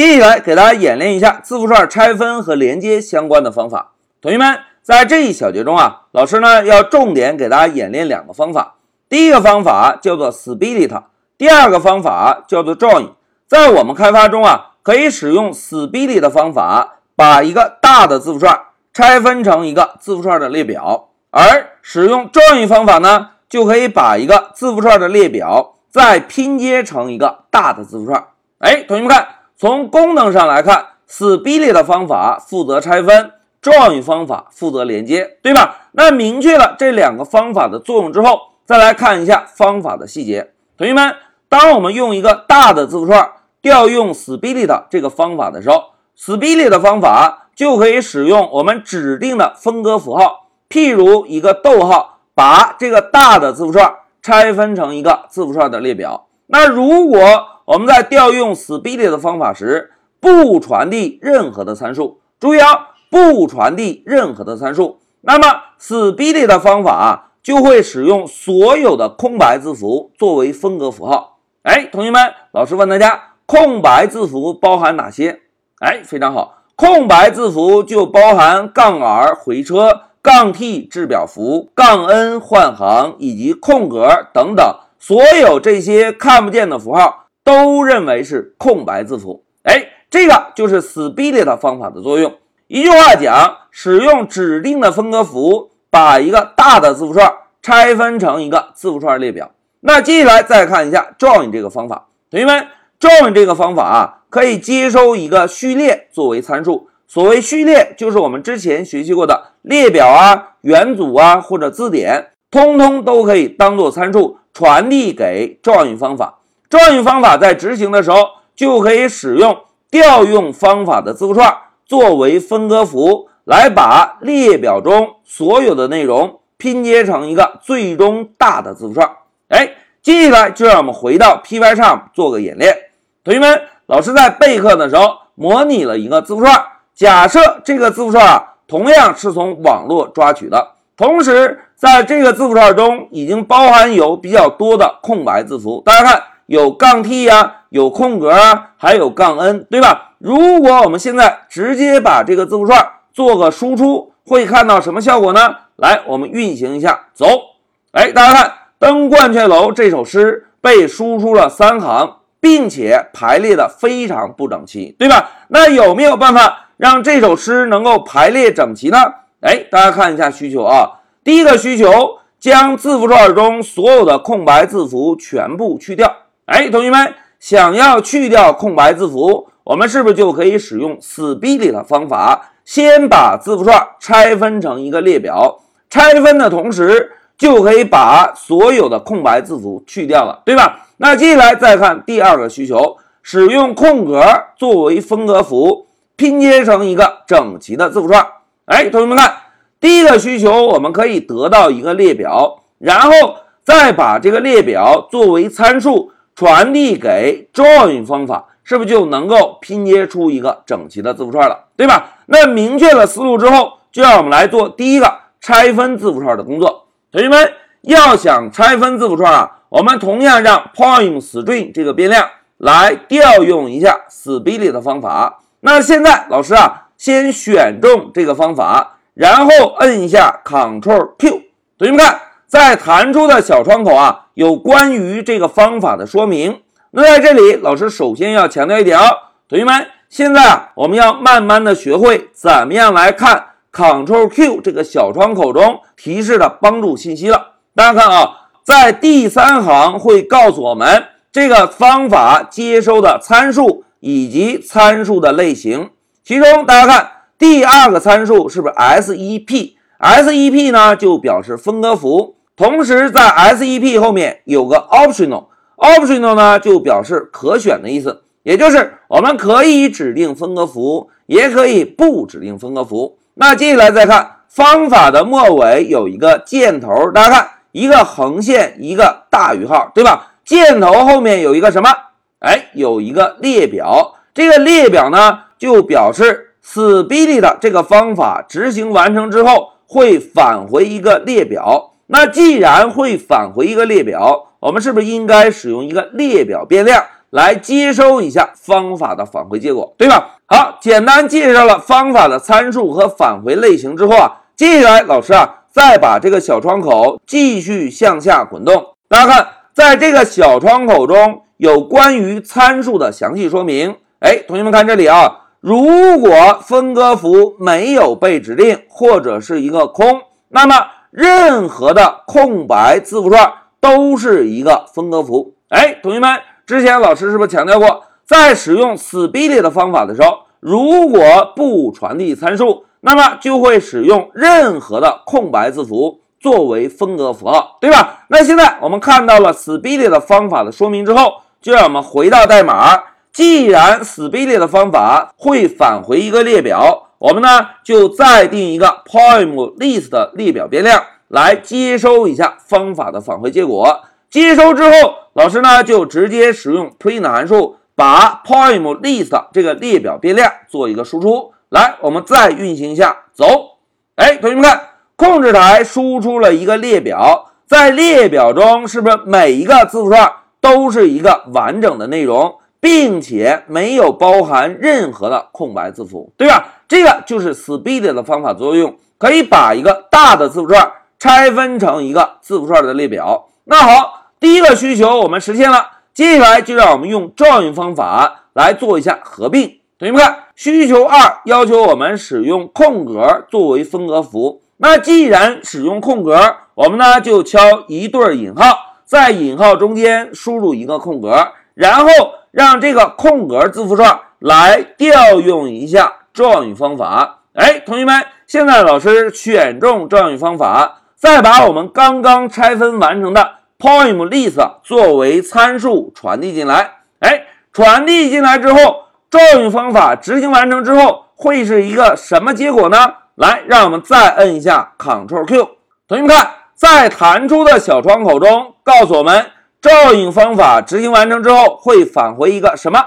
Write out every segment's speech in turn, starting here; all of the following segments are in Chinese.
接下来给大家演练一下字符串拆分和连接相关的方法。同学们，在这一小节中啊，老师呢要重点给大家演练两个方法。第一个方法叫做 split，第二个方法叫做 join。在我们开发中啊，可以使用 split 的方法，把一个大的字符串拆分成一个字符串的列表；而使用 join 方法呢，就可以把一个字符串的列表再拼接成一个大的字符串。哎，同学们看。从功能上来看，split 的方法负责拆分，join 方法负责连接，对吧？那明确了这两个方法的作用之后，再来看一下方法的细节。同学们，当我们用一个大的字符串调用 split 这个方法的时候，split 的方法就可以使用我们指定的分割符号，譬如一个逗号，把这个大的字符串拆分成一个字符串的列表。那如果我们在调用 split 的方法时，不传递任何的参数。注意啊，不传递任何的参数。那么 split 的方法就会使用所有的空白字符作为分隔符号。哎，同学们，老师问大家，空白字符包含哪些？哎，非常好，空白字符就包含杠 r 回车、杠 t 制表符、杠 n 换行以及空格等等，所有这些看不见的符号。都认为是空白字符，哎，这个就是 split 方法的作用。一句话讲，使用指定的分割符，把一个大的字符串拆分成一个字符串列表。那接下来再看一下 join 这个方法，同学们，join 这个方法啊，可以接收一个序列作为参数。所谓序列，就是我们之前学习过的列表啊、元组啊或者字典，通通都可以当做参数传递给 join 方法。join 方法在执行的时候，就可以使用调用方法的字符串作为分割符，来把列表中所有的内容拼接成一个最终大的字符串。哎，接下来就让我们回到 Pycharm 做个演练。同学们，老师在备课的时候模拟了一个字符串，假设这个字符串啊，同样是从网络抓取的，同时在这个字符串中已经包含有比较多的空白字符。大家看。有杠 t 呀，有空格啊，还有杠 n，对吧？如果我们现在直接把这个字符串做个输出，会看到什么效果呢？来，我们运行一下，走。哎，大家看，《登鹳雀楼》这首诗被输出了三行，并且排列的非常不整齐，对吧？那有没有办法让这首诗能够排列整齐呢？哎，大家看一下需求啊，第一个需求，将字符串中所有的空白字符全部去掉。哎，同学们，想要去掉空白字符，我们是不是就可以使用 split 的方法，先把字符串拆分成一个列表，拆分的同时就可以把所有的空白字符去掉了，对吧？那接下来再看第二个需求，使用空格作为分隔符，拼接成一个整齐的字符串。哎，同学们看，第一个需求我们可以得到一个列表，然后再把这个列表作为参数。传递给 join 方法，是不是就能够拼接出一个整齐的字符串了，对吧？那明确了思路之后，就让我们来做第一个拆分字符串的工作。同学们要想拆分字符串啊，我们同样让 poemString 这个变量来调用一下 split 的方法。那现在老师啊，先选中这个方法，然后摁一下 Ctrl Q。同学们看。在弹出的小窗口啊，有关于这个方法的说明。那在这里，老师首先要强调一点哦，同学们，现在啊，我们要慢慢的学会怎么样来看 Ctrl Q 这个小窗口中提示的帮助信息了。大家看啊，在第三行会告诉我们这个方法接收的参数以及参数的类型。其中大家看第二个参数是不是 SEP？SEP 呢就表示分割符。同时，在 SEP 后面有个 optional，optional 呢就表示可选的意思，也就是我们可以指定分割符，也可以不指定分割符。那接下来再看方法的末尾有一个箭头，大家看一个横线，一个大于号，对吧？箭头后面有一个什么？哎，有一个列表。这个列表呢，就表示 split 这个方法执行完成之后会返回一个列表。那既然会返回一个列表，我们是不是应该使用一个列表变量来接收一下方法的返回结果，对吧？好，简单介绍了方法的参数和返回类型之后啊，接下来老师啊再把这个小窗口继续向下滚动。大家看，在这个小窗口中有关于参数的详细说明。哎，同学们看这里啊，如果分割符没有被指定或者是一个空，那么任何的空白字符串都是一个分割符。哎，同学们，之前老师是不是强调过？在使用 split 的方法的时候，如果不传递参数，那么就会使用任何的空白字符作为分隔符号，对吧？那现在我们看到了 split 的方法的说明之后，就让我们回到代码。既然 split 的方法会返回一个列表，我们呢就再定一个 poem list 的列表变量来接收一下方法的返回结果。接收之后，老师呢就直接使用 print 函数。把 poem list 这个列表变量做一个输出，来，我们再运行一下，走。哎，同学们看，控制台输出了一个列表，在列表中是不是每一个字符串都是一个完整的内容，并且没有包含任何的空白字符，对吧？这个就是 split 的方法作用，可以把一个大的字符串拆分成一个字符串的列表。那好，第一个需求我们实现了。接下来就让我们用 join 方法来做一下合并。同学们看，需求二要求我们使用空格作为分隔符。那既然使用空格，我们呢就敲一对引号，在引号中间输入一个空格，然后让这个空格字符串来调用一下 join 方法。哎，同学们，现在老师选中 join 方法，再把我们刚刚拆分完成的。poem list 作为参数传递进来，哎，传递进来之后，join 方法执行完成之后会是一个什么结果呢？来，让我们再摁一下 Ctrl Q。同学们看，在弹出的小窗口中，告诉我们 join 方法执行完成之后会返回一个什么？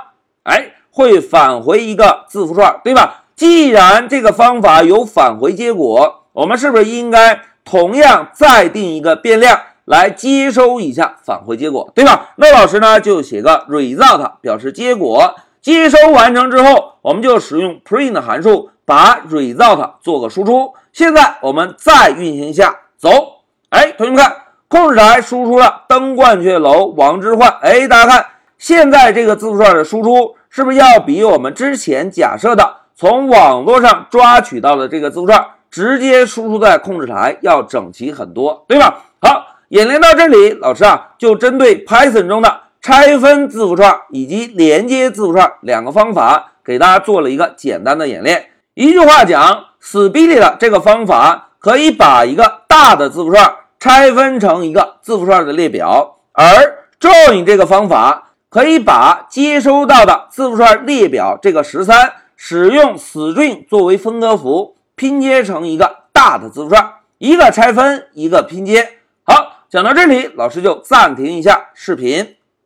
哎，会返回一个字符串，对吧？既然这个方法有返回结果，我们是不是应该同样再定一个变量？来接收一下返回结果，对吧？那老师呢就写个 result 表示结果。接收完成之后，我们就使用 print 函数把 result 做个输出。现在我们再运行一下，走。哎，同学们看，控制台输出了登鹳雀楼王之涣。哎，大家看，现在这个字符串的输出是不是要比我们之前假设的从网络上抓取到的这个字符串直接输出在控制台要整齐很多，对吧？好。演练到这里，老师啊就针对 Python 中的拆分字符串以及连接字符串两个方法，给大家做了一个简单的演练。一句话讲，split 这个方法可以把一个大的字符串拆分成一个字符串的列表，而 join 这个方法可以把接收到的字符串列表这个十三使用 string 作为分割符拼接成一个大的字符串，一个拆分，一个拼接。好。讲到这里，老师就暂停一下视频。